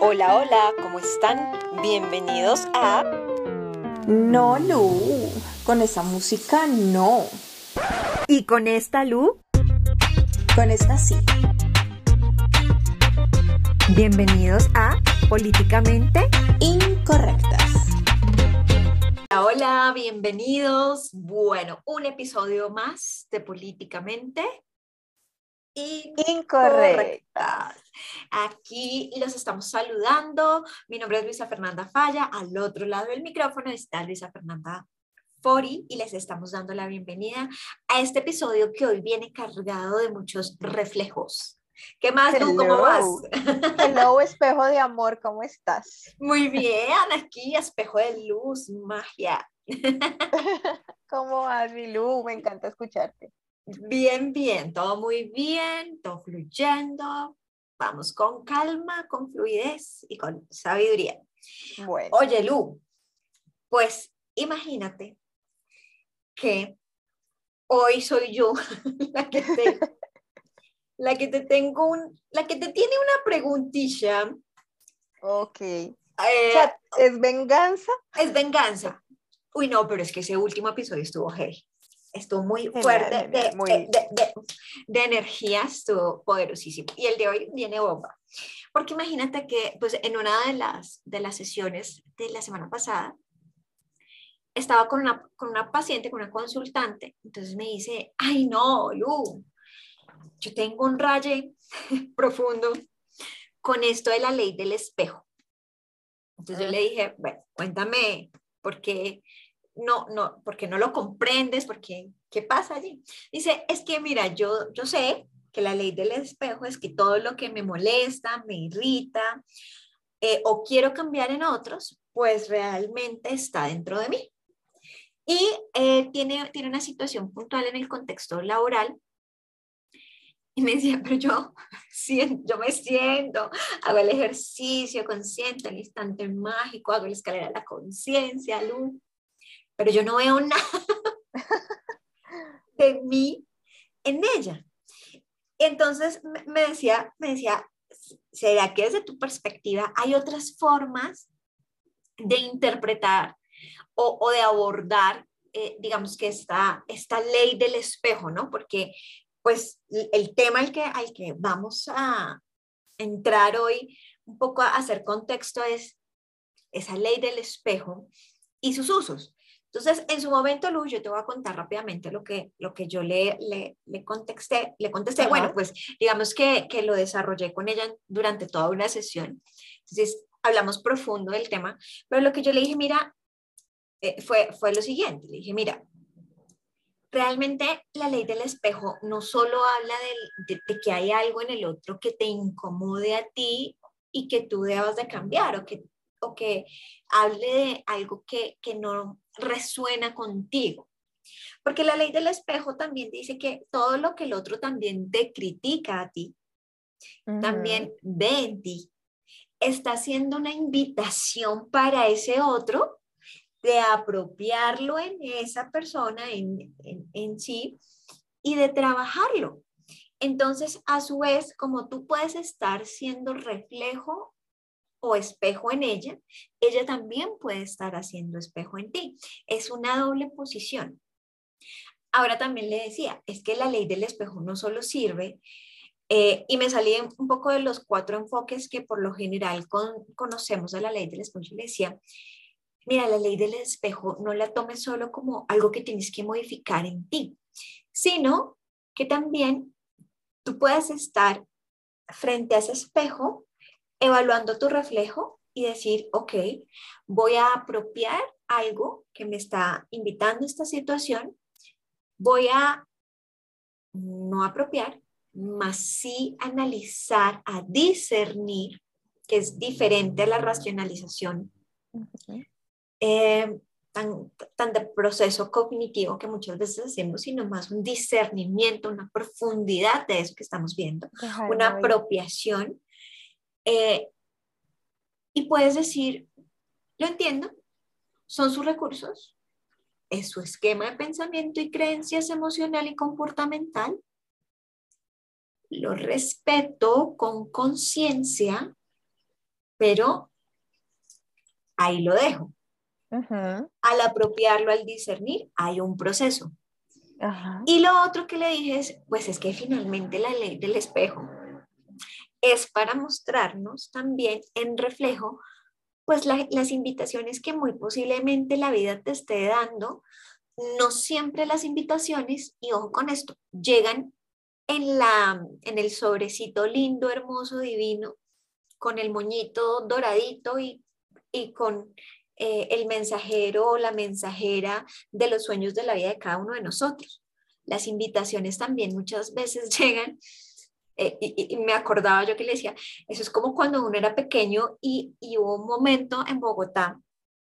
Hola, hola, ¿cómo están? Bienvenidos a... No, Lu, con esa música no. ¿Y con esta, Lu? Con esta sí. Bienvenidos a Políticamente Incorrectas. Hola, hola, bienvenidos. Bueno, un episodio más de Políticamente Incorrectas. Aquí los estamos saludando. Mi nombre es Luisa Fernanda Falla. Al otro lado del micrófono está Luisa Fernanda Fori y les estamos dando la bienvenida a este episodio que hoy viene cargado de muchos reflejos. ¿Qué más, tú? ¿Cómo vas? Hello, espejo de amor, ¿cómo estás? Muy bien, aquí, espejo de luz, magia. ¿Cómo vas, mi Lu? Me encanta escucharte. Bien, bien, todo muy bien, todo fluyendo. Vamos con calma, con fluidez y con sabiduría. Bueno, Oye, Lu, pues imagínate que hoy soy yo la que te, la que te tengo un, la que te tiene una preguntilla. ok. eh, ¿es venganza? es venganza. Uy, no, pero es que ese último episodio estuvo heavy. Estuvo muy Genial, fuerte genial, de, muy de, de- de- de energía, estuvo poderosísimo. Y el de hoy viene bomba. Porque imagínate que pues, en una de las, de las sesiones de la semana pasada, estaba con una, con una paciente, con una consultante, entonces me dice, ay no, Lu, yo tengo un raye profundo con esto de la ley del espejo. Entonces yo le dije, bueno, cuéntame, ¿por qué no, no, por qué no lo comprendes? ¿Por qué, ¿Qué pasa allí? Dice, es que mira, yo, yo sé que la ley del espejo es que todo lo que me molesta, me irrita eh, o quiero cambiar en otros, pues realmente está dentro de mí. Y eh, tiene, tiene una situación puntual en el contexto laboral. Y me decía, pero yo, yo me siento, hago el ejercicio consciente, el instante mágico, hago la escalera de la conciencia, luz, pero yo no veo nada de mí en ella. Entonces me- decía, me decía, ¿será que desde tu perspectiva hay otras formas de interpretar o, o de abordar, eh, digamos que esta, esta ley del espejo, ¿no? Porque pues el- el tema al que, al que vamos a entrar hoy, un poco a hacer contexto, es esa ley del espejo y sus usos. Entonces, en su momento, Luz, yo te voy a contar rápidamente lo que, lo que yo le, le, le contesté. Le contesté, Ajá. bueno, pues digamos que, que lo desarrollé con ella durante toda una sesión. Entonces, hablamos profundo del tema, pero lo que yo le dije, mira, eh, fue, fue lo siguiente. Le dije, mira, realmente la ley del espejo no solo habla del- de, de que hay algo en el otro que te incomode a ti y que tú debas de cambiar o que, o que hable de algo que, que no resuena contigo. Porque la ley del espejo también dice que todo lo que el otro también te critica a ti, también ve en ti, está haciendo una invitación para ese otro de apropiarlo en esa persona, en, en, en sí, y de trabajarlo. Entonces, a su vez, como tú puedes estar siendo reflejo o espejo en ella, ella también puede estar haciendo espejo en ti. Es una doble posición. Ahora también le decía, es que la ley del espejo no solo sirve, eh, y me salí un poco de los cuatro enfoques que por lo general con- conocemos de la ley del espejo. Le decía, mira, la ley del espejo no la tomes solo como algo que tienes que modificar en ti, sino que también tú puedes estar frente a ese espejo evaluando tu reflejo y decir, ok, voy a apropiar algo que me está invitando a esta situación, voy a no apropiar, más sí analizar, a discernir, que es diferente a la racionalización eh, tan, tan de proceso cognitivo que muchas veces hacemos, sino más un discernimiento, una profundidad de eso que estamos viendo, una apropiación. Eh, y puedes decir, lo entiendo, son sus recursos, es su esquema de pensamiento y creencias emocional y comportamental. Lo respeto con conciencia, pero ahí lo dejo. Al apropiarlo, al discernir, hay un proceso. Y lo otro que le dije es, pues es que finalmente la ley del espejo es para mostrarnos también en reflejo, pues la- las invitaciones que muy posiblemente la vida te esté dando, no siempre las invitaciones, y ojo con esto, llegan en, la, en el sobrecito lindo, hermoso, divino, con el moñito doradito y, y con eh, el mensajero o la mensajera de los sueños de la vida de cada uno de nosotros. Las invitaciones también muchas veces llegan, eh, y, me acordaba yo que le decía, eso es como cuando uno era pequeño y, y hubo un momento en Bogotá,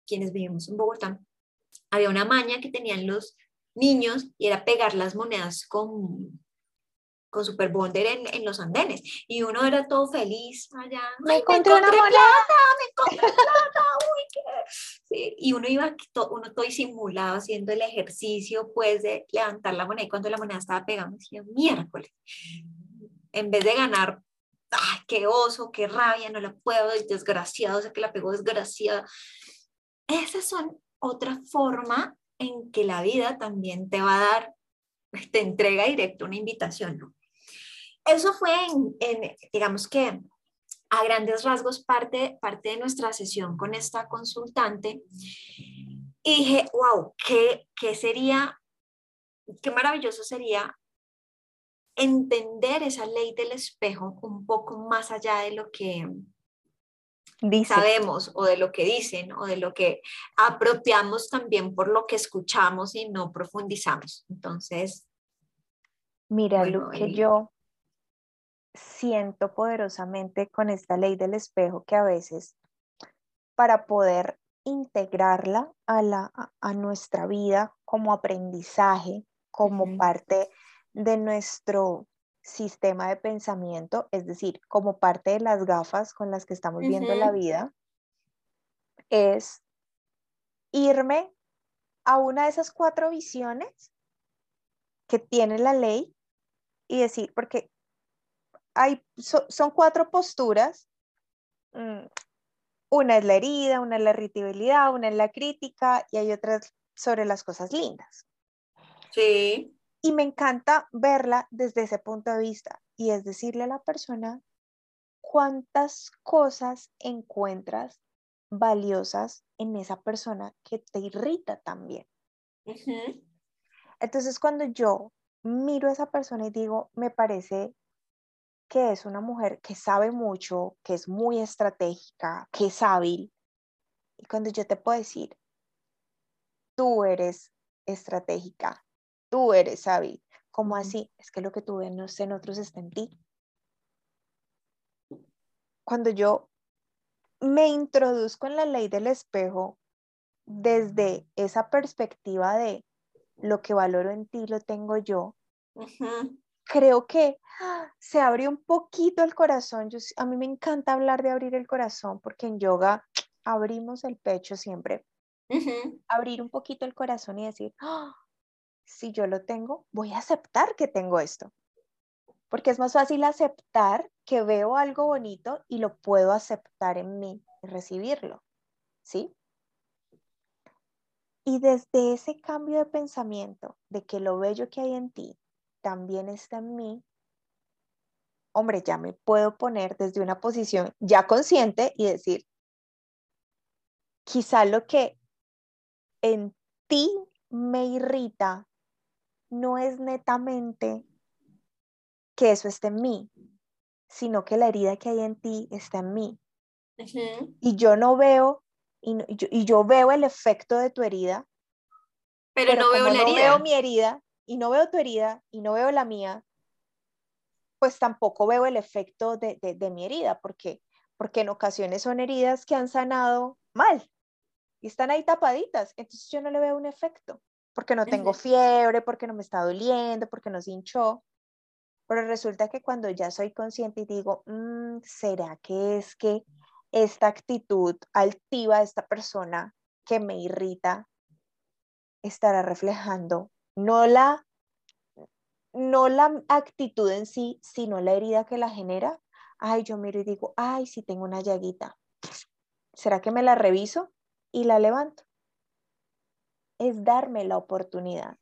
quienes vivimos en Bogotá, había una maña que tenían los niños y era pegar las monedas con, con Super Bonder en, en los andenes. Y uno era todo feliz allá. Me "Ay, encontré una moneda". plata, me encontré plata, uy, qué... Sí, y uno iba to- uno todo disimulado haciendo el ejercicio pues de levantar la moneda y cuando la moneda estaba pegando decía miércoles en vez de ganar ¡ay, qué oso, qué rabia, no la puedo, es desgraciado, sea que la pegó desgraciada. Esas son otra forma en que la vida también te va a dar, te entrega directo una invitación, ¿no? Eso fue en, digamos que a grandes rasgos parte, parte de nuestra sesión con esta consultante. Y dije, wow, ¿qué, qué sería, qué maravilloso sería entender esa ley del espejo un poco más allá de lo que Dice, sabemos o de lo que dicen o de lo que apropiamos también por lo que escuchamos y no profundizamos. Entonces, mira bueno, lo que yo siento poderosamente con esta ley del espejo que a veces para poder integrarla a, la, a- nuestra vida como aprendizaje, como parte de nuestro sistema de pensamiento, es decir, como parte de las gafas con las que estamos viendo la vida, es irme a una de esas cuatro visiones que tiene la ley y decir, porque hay, so- son cuatro posturas. mm, Una es la herida, una es la irritabilidad, una es la crítica y hay otras sobre las cosas lindas. sí, Y me encanta verla desde ese punto de vista y es decirle a la persona cuántas cosas encuentras valiosas en esa persona que te irrita también. Entonces, cuando yo miro a esa persona y digo, me parece que es una mujer que sabe mucho, que es muy estratégica, que es hábil, y cuando yo te puedo decir, tú eres estratégica, tú eres hábil, Ujú. así? Es que lo que tú ves en otros está en ti. Cuando yo me introduzco en la ley del espejo desde esa perspectiva de lo que valoro en ti lo tengo yo, creo que ¡ah! se abre un poquito el corazón. Yo, a mí me encanta hablar de abrir el corazón porque en yoga abrimos el pecho siempre. Abrir un poquito el corazón y decir, ¡ah! Si yo lo tengo, voy a aceptar que tengo esto. Porque es más fácil aceptar que veo algo bonito y lo puedo aceptar en mí y recibirlo. ¿Sí? Y desde ese cambio de pensamiento de que lo bello que hay en ti también está en mí, hombre, ya me puedo poner desde una posición ya consciente y decir, quizá lo que en ti me irrita no es netamente que eso esté en mí, sino que la herida que hay en ti está en mí. Y yo no veo, y, no- y yo, y yo veo el efecto de tu herida, Pero, no veo la no herida. veo mi herida y no veo tu herida y no veo la mía, pues tampoco veo el efecto de, de- de mi herida, porque porque en ocasiones son heridas que han sanado mal y están ahí tapaditas, entonces yo no le veo un efecto, porque no tengo fiebre, porque no me está doliendo, porque no se hinchó, pero resulta que cuando ya soy consciente y digo, "Mm, ¿será que es que esta actitud altiva de esta persona que me irrita estará reflejando no la no la actitud en sí, sino la herida que la genera. Ay, yo miro y digo, ay, sí tengo una llaguita. ¿Será que me la reviso y la levanto? Es darme la oportunidad.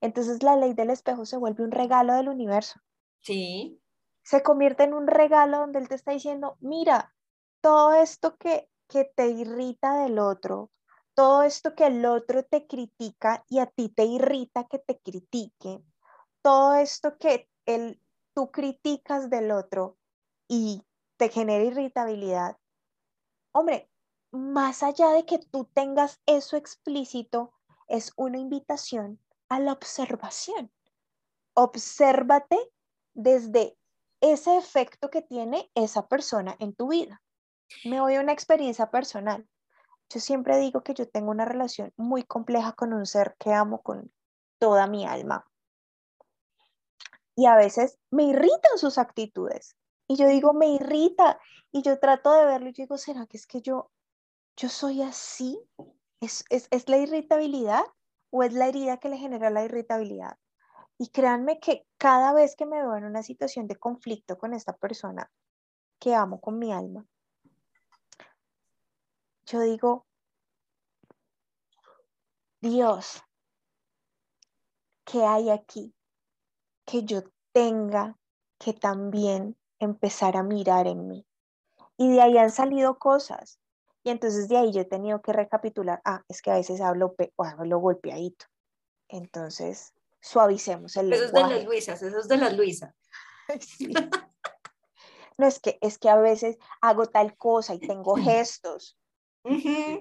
Entonces la ley del espejo se vuelve un regalo del universo. Sí. Se convierte en un regalo donde él te está diciendo, mira, todo esto que, que te irrita del otro, todo esto que el otro te critica y a ti te irrita que te critique, todo esto que el, tú criticas del otro y te genera irritabilidad, hombre, más allá de que tú tengas eso explícito, es una invitación a la observación. Obsérvate desde ese efecto que tiene esa persona en tu vida. Me voy a una experiencia personal. Yo siempre digo que yo tengo una relación muy compleja con un ser que amo con toda mi alma. Y a veces me irritan sus actitudes. Y yo digo, me irrita. Y yo trato de verlo y digo, ¿será que es que yo, yo soy así? ¿Es, es, es la irritabilidad o es la herida que le genera la irritabilidad? Y créanme que cada vez que me veo en una situación de conflicto con esta persona que amo con mi alma, yo digo, Dios, ¿qué hay aquí que yo tenga que también empezar a mirar en mí? Y de ahí han salido cosas. Y entonces de ahí yo he tenido que recapitular, ah, es que a veces hablo, hablo golpeadito. Entonces, suavicemos el eso lenguaje. es de las Luisas, eso es de las Luisas. Sí. No, es que, es que a veces hago tal cosa y tengo gestos.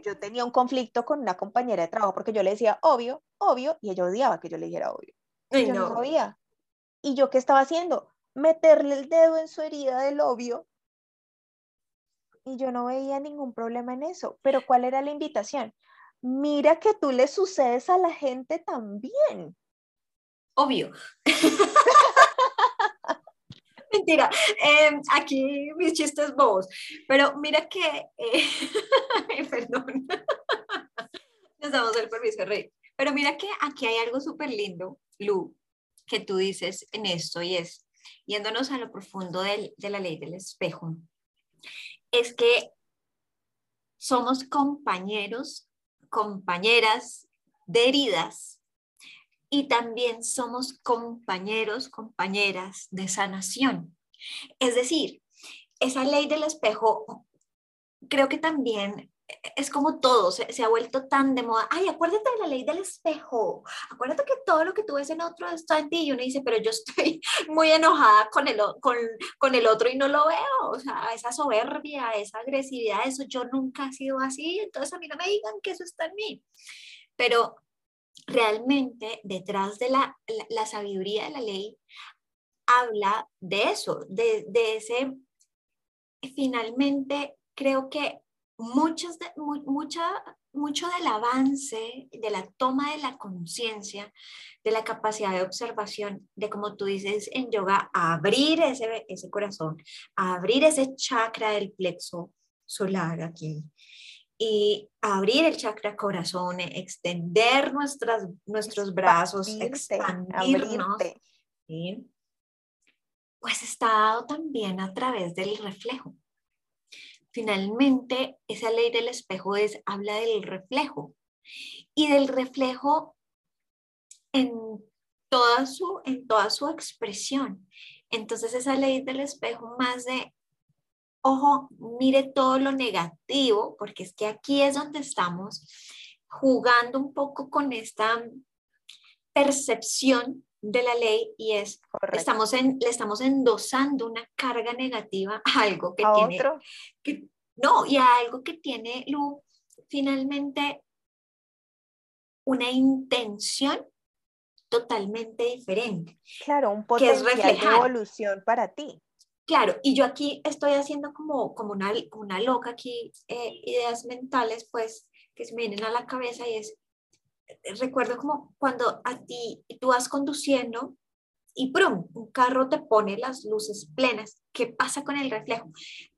Yo tenía un conflicto con una compañera de trabajo porque yo le decía obvio, obvio, y ella odiaba que yo le dijera obvio. Ay, yo no no. sabía. ¿Y yo qué estaba haciendo? Meterle el dedo en su herida del obvio. Y yo no veía ningún problema en eso. Pero ¿cuál era la invitación? Mira que tú le sucedes a la gente también. Obvio. Mentira, em, aquí mis chistes bobos, pero mira que, eh, perdón, nos damos el permiso reír, pero mira que aquí hay algo súper lindo, Lu, que tú dices en esto y es, yéndonos a lo profundo del- de la ley del espejo, es que somos compañeros, compañeras de heridas y también somos compañeros, compañeras de sanación. Es decir, esa ley del espejo creo que también es como todo, se, se ha vuelto tan de moda. Ay, acuérdate de la ley del espejo. Acuérdate que todo lo que tú ves en otro está en ti. Y uno dice, pero yo estoy muy enojada con el, con, con el otro y no lo veo. O sea, esa soberbia, esa agresividad, eso yo nunca he sido así. Entonces a mí no me digan que eso está en mí. Pero realmente detrás de la, la, la sabiduría de la ley habla de eso, de, de ese, finalmente creo que muchas de, mu- mucha, mucho del avance, de la toma de la conciencia, de la capacidad de observación, de como tú dices en yoga, abrir ese, ese corazón, abrir ese chakra del plexo solar aquí, y abrir el chakra corazón, extender nuestras, nuestros brazos, Expandirte, expandirnos, abrirte. ¿sí? pues está dado también a través del reflejo. Finalmente, esa ley del espejo es, habla del reflejo y del reflejo en toda su, en toda su expresión. Entonces, esa ley del espejo más de ojo, mire todo lo negativo, porque es que aquí es donde estamos jugando un poco con esta percepción de la ley y es, Correcto. estamos en, le estamos endosando una carga negativa a algo que a tiene, otro, que, no, y a algo que tiene, Lu, finalmente una intención totalmente diferente. claro, un que es potencial de evolución para ti. Claro, y yo aquí estoy haciendo como, como una, una loca aquí, eh, ideas mentales, pues, que se me vienen a la cabeza y es, recuerdo como cuando a ti, tú vas conduciendo y ¡prum! un carro te pone las luces plenas. ¿Qué pasa con el reflejo?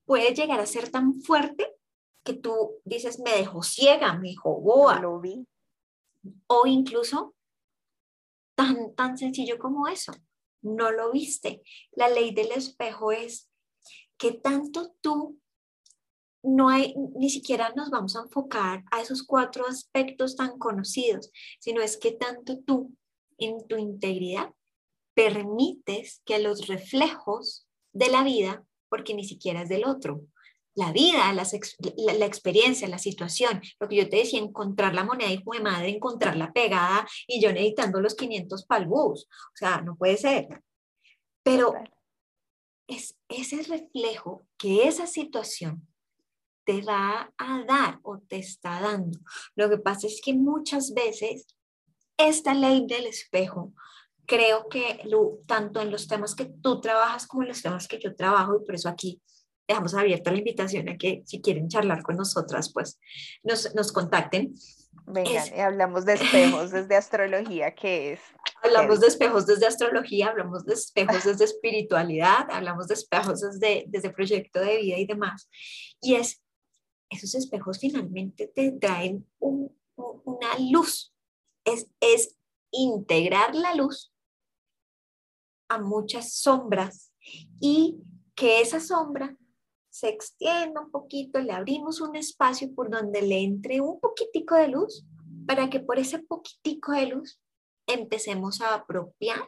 Puede llegar a ser tan fuerte que tú dices, me dejó ciega, me dejó No boa, lo vi. o incluso tan, tan sencillo como eso. No lo viste. La ley del espejo es que tanto tú no hay, ni siquiera nos vamos a enfocar a esos cuatro aspectos tan conocidos, sino es que tanto tú en tu integridad permites que los reflejos de la vida, porque ni siquiera es del otro, la vida, la, la, experiencia, la situación, lo que yo te decía, encontrar la moneda, hijo de madre, encontrarla pegada y yo necesitando los 500 para el bus, o sea, no puede ser. Pero es ese reflejo que esa situación te va a dar o te está dando. Lo que pasa es que muchas veces esta ley del espejo, creo que tanto en los temas que tú trabajas como en los temas que yo trabajo, y por eso aquí dejamos abierta la invitación a que si quieren charlar con nosotras, pues nos, nos contacten. Vengan, y hablamos de espejos desde astrología, que es... Hablamos de espejos desde astrología, hablamos de espejos desde espiritualidad, hablamos de espejos desde, desde proyecto de vida y demás. Y es, esos espejos finalmente te traen un, una luz, es, es integrar la luz a muchas sombras y que esa sombra se extienda un poquito, le abrimos un espacio por donde le entre un poquitico de luz para que por ese poquitico de luz empecemos a apropiar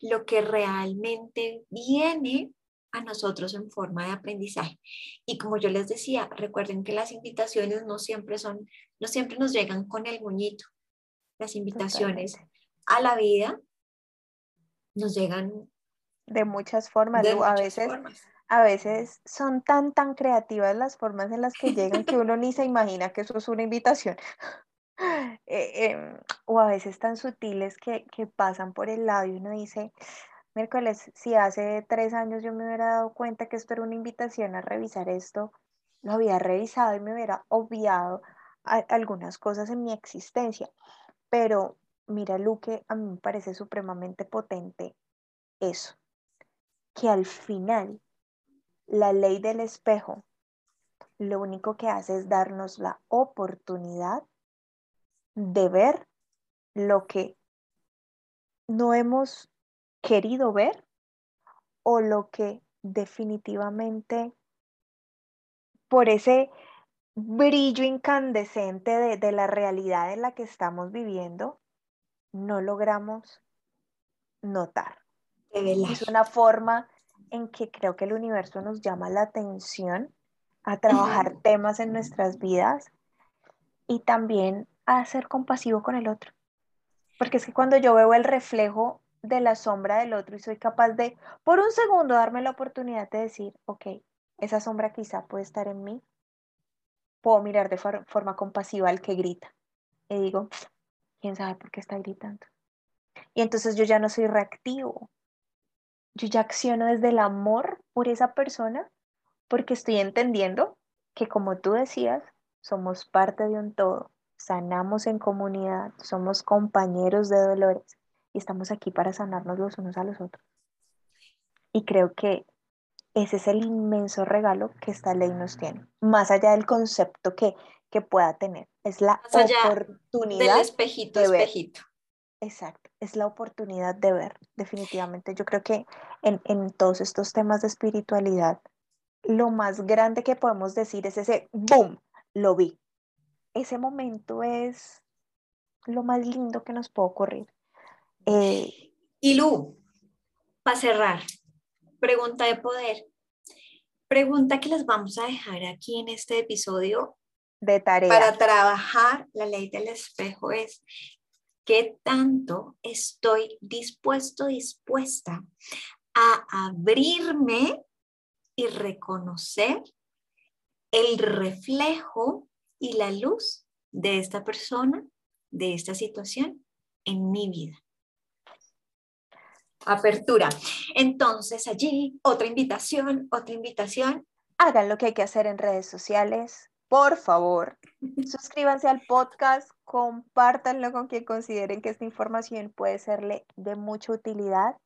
lo que realmente viene a nosotros en forma de aprendizaje. Y como yo les decía, recuerden que las invitaciones no siempre son, no siempre nos llegan con el moñito. Las invitaciones a la vida nos llegan de muchas formas. a veces a veces son tan, tan creativas las formas en las que llegan que uno ni se imagina que eso es una invitación. Eh, em, o a veces tan sutiles que, que pasan por el lado y uno dice, miércoles, si hace tres años yo me hubiera dado cuenta que esto era una invitación a revisar esto, lo había revisado y me hubiera obviado algunas cosas en mi existencia. Pero mira, Luque, a mí me parece supremamente potente eso, que al final la ley del espejo lo único que hace es darnos la oportunidad de ver lo que no hemos querido ver o lo que definitivamente por ese brillo incandescente de, la realidad en la que estamos viviendo, no logramos notar. Es una forma en que creo que el universo nos llama la atención a trabajar temas en nuestras vidas y también a ser compasivo con el otro. Porque es que cuando yo veo el reflejo de la sombra del otro y soy capaz de, por un segundo, darme la oportunidad de decir, ok, esa sombra quizá puede estar en mí, puedo mirar de forma compasiva al que grita. Y digo, ¿quién sabe por qué está gritando? Y entonces yo ya no soy reactivo, yo ya acciono desde el amor por esa persona porque estoy entendiendo que como tú decías, somos parte de un todo, sanamos en comunidad, somos compañeros de dolores y estamos aquí para sanarnos los unos a los otros. Y creo que ese es el inmenso regalo que esta ley nos tiene, más allá del concepto que, que pueda tener. Es la oportunidad. Del espejito, espejito. Exacto, es la oportunidad de ver, definitivamente. Yo creo que en, en, todos estos temas de espiritualidad, lo más grande que podemos decir es ese boom, lo vi. Ese momento es lo más lindo que nos puede ocurrir. Eh, y Lu, para cerrar, pregunta de poder. Pregunta que les vamos a dejar aquí en este episodio de tarea. Para trabajar la ley del espejo es qué tanto estoy dispuesto, dispuesta a abrirme y reconocer el reflejo y la luz de esta persona, de esta situación en mi vida. Apertura. Entonces allí otra invitación, otra invitación. Hagan lo que hay que hacer en redes sociales, por favor. Suscríbanse al podcast, compártanlo con quien consideren que esta información puede serle de mucha utilidad.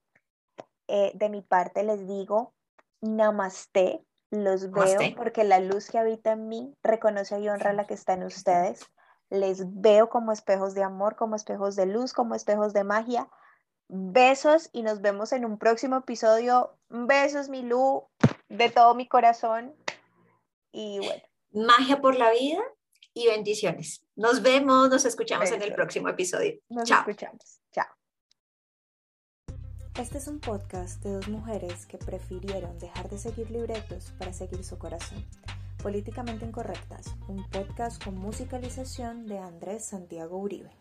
Eh, de mi parte les digo, namaste, los veo porque la luz que habita en mí reconoce y honra la que está en ustedes. Les veo como espejos de amor, como espejos de luz, como espejos de magia. Besos y nos vemos en un próximo episodio. Besos, mi Lu, de todo mi corazón. Y bueno, magia por la vida y bendiciones. Nos vemos, nos escuchamos en el próximo episodio. Nos Chao. escuchamos. Chao. Este es un podcast de dos mujeres que prefirieron dejar de seguir libretos para seguir su corazón. Políticamente Incorrectas, un podcast con musicalización de Andrés Santiago Uribe.